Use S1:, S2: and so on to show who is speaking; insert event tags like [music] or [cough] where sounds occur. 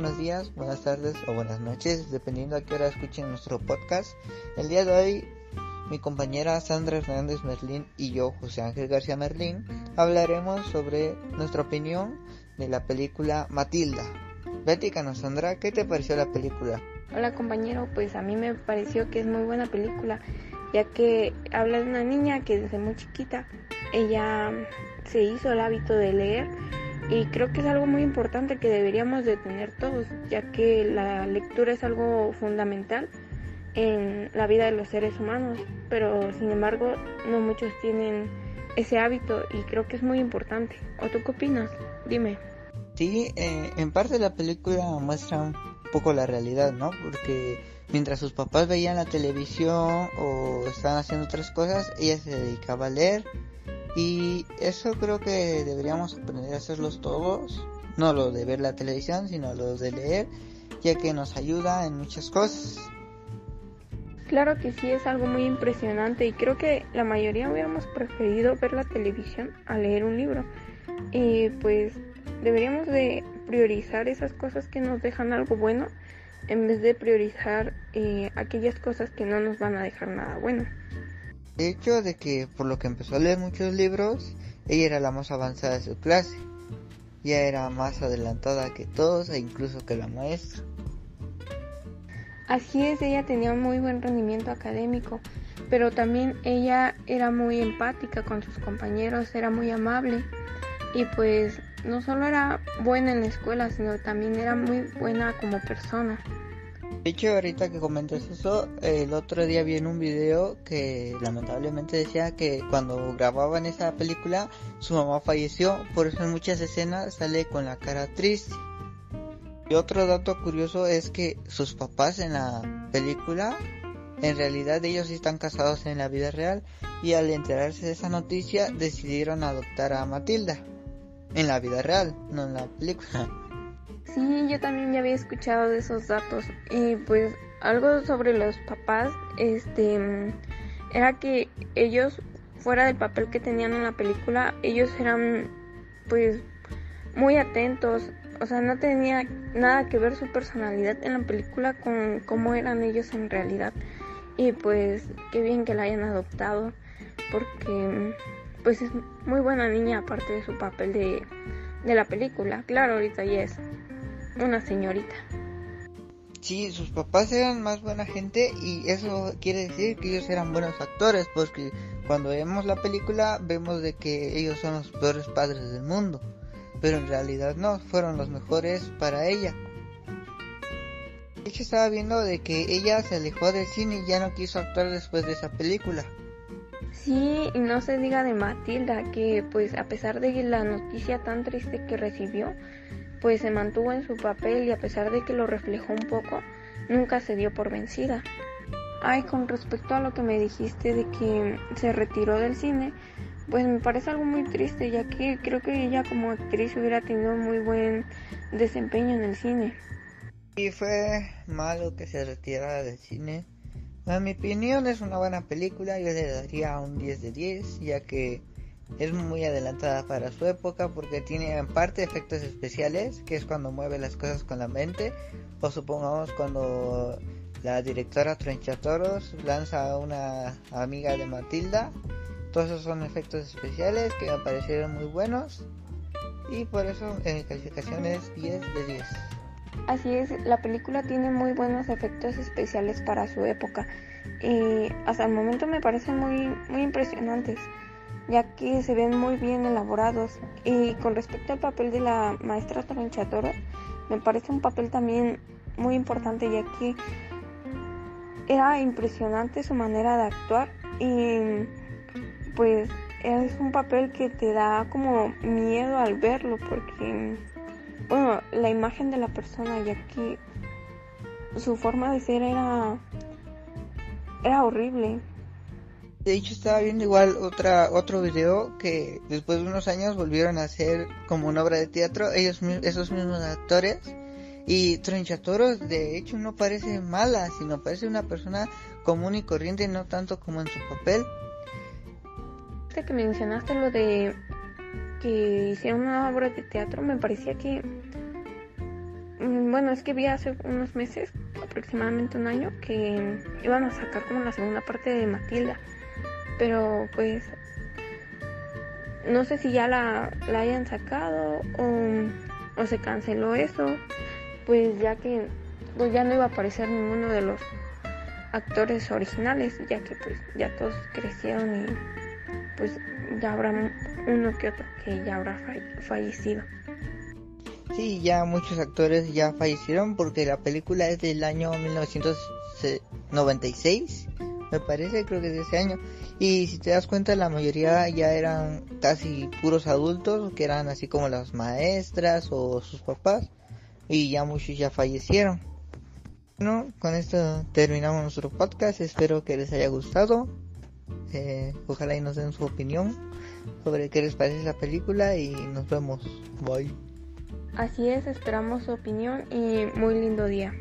S1: Buenos días, buenas tardes o buenas noches, dependiendo a qué hora escuchen nuestro podcast. El día de hoy, mi compañera Sandra Hernández Merlín y yo, José Ángel García Merlín, hablaremos sobre nuestra opinión de la película Matilda. Platícanos, Sandra, ¿qué te pareció la película?
S2: Hola compañero, pues a mí me pareció que es muy buena película, ya que habla de una niña que desde muy chiquita ella se hizo el hábito de leer y creo que es algo muy importante que deberíamos de tener todos, ya que la lectura es algo fundamental en la vida de los seres humanos, pero sin embargo no muchos tienen ese hábito y creo que es muy importante. ¿O tú qué opinas? Dime.
S1: Sí, eh, en parte la película muestra un poco la realidad, ¿no? Porque mientras sus papás veían la televisión o estaban haciendo otras cosas, ella se dedicaba a leer y eso creo que deberíamos aprender a hacerlos todos, no lo de ver la televisión, sino lo de leer, ya que nos ayuda en muchas cosas.
S2: Claro que sí, es algo muy impresionante y creo que la mayoría hubiéramos preferido ver la televisión a leer un libro. Y pues deberíamos de priorizar esas cosas que nos dejan algo bueno en vez de priorizar eh, aquellas cosas que no nos van a dejar nada bueno
S1: hecho de que por lo que empezó a leer muchos libros, ella era la más avanzada de su clase. Ya era más adelantada que todos e incluso que la maestra.
S2: Así es, ella tenía muy buen rendimiento académico, pero también ella era muy empática con sus compañeros, era muy amable y pues no solo era buena en la escuela, sino también era muy buena como persona.
S1: De hecho, ahorita que comentas eso, el otro día vi en un video que lamentablemente decía que cuando grababan esa película, su mamá falleció, por eso en muchas escenas sale con la cara triste. Y otro dato curioso es que sus papás en la película, en realidad ellos están casados en la vida real y al enterarse de esa noticia decidieron adoptar a Matilda. En la vida real, no en la película. [laughs]
S2: Sí, yo también ya había escuchado de esos datos. Y pues algo sobre los papás, este, era que ellos, fuera del papel que tenían en la película, ellos eran pues muy atentos. O sea, no tenía nada que ver su personalidad en la película con cómo eran ellos en realidad. Y pues qué bien que la hayan adoptado, porque pues es muy buena niña aparte de su papel de, de la película. Claro, ahorita ya es una señorita.
S1: Sí, sus papás eran más buena gente y eso quiere decir que ellos eran buenos actores porque cuando vemos la película vemos de que ellos son los peores padres del mundo, pero en realidad no, fueron los mejores para ella. De hecho estaba viendo de que ella se alejó del cine y ya no quiso actuar después de esa película.
S2: Sí, y no se diga de Matilda que pues a pesar de la noticia tan triste que recibió, pues se mantuvo en su papel y a pesar de que lo reflejó un poco, nunca se dio por vencida. Ay, con respecto a lo que me dijiste de que se retiró del cine, pues me parece algo muy triste, ya que creo que ella como actriz hubiera tenido un muy buen desempeño en el cine.
S1: Y fue malo que se retirara del cine. En mi opinión es una buena película, yo le daría un 10 de 10, ya que es muy adelantada para su época porque tiene en parte efectos especiales, que es cuando mueve las cosas con la mente, o supongamos cuando la directora Trenchatoros lanza a una amiga de Matilda. Todos esos son efectos especiales que me parecieron muy buenos y por eso en mi calificación es 10 de 10.
S2: Así es, la película tiene muy buenos efectos especiales para su época y hasta el momento me parecen muy, muy impresionantes ya que se ven muy bien elaborados. Y con respecto al papel de la maestra Tronchadora, me parece un papel también muy importante, ya que era impresionante su manera de actuar y pues es un papel que te da como miedo al verlo porque bueno la imagen de la persona ya que su forma de ser era era horrible
S1: de hecho estaba viendo igual otra otro video que después de unos años volvieron a hacer como una obra de teatro ellos esos mismos actores y Trenchatoros de hecho no parece mala sino parece una persona común y corriente no tanto como en su papel
S2: que mencionaste lo de que hicieron una obra de teatro me parecía que mm, bueno, es que vi hace unos meses, aproximadamente un año, que iban a sacar como la segunda parte de Matilda. Pero pues no sé si ya la, la hayan sacado o, o, se canceló eso, pues ya que pues ya no iba a aparecer ninguno de los actores originales, ya que pues ya todos crecieron y pues ya habrá uno que otro que ya habrá fallecido.
S1: Sí, ya muchos actores ya fallecieron porque la película es del año 1996, me parece, creo que es de ese año. Y si te das cuenta, la mayoría ya eran casi puros adultos, que eran así como las maestras o sus papás, y ya muchos ya fallecieron. Bueno, con esto terminamos nuestro podcast, espero que les haya gustado. Eh, ojalá y nos den su opinión sobre qué les parece la película y nos vemos. Bye.
S2: Así es, esperamos su opinión y muy lindo día.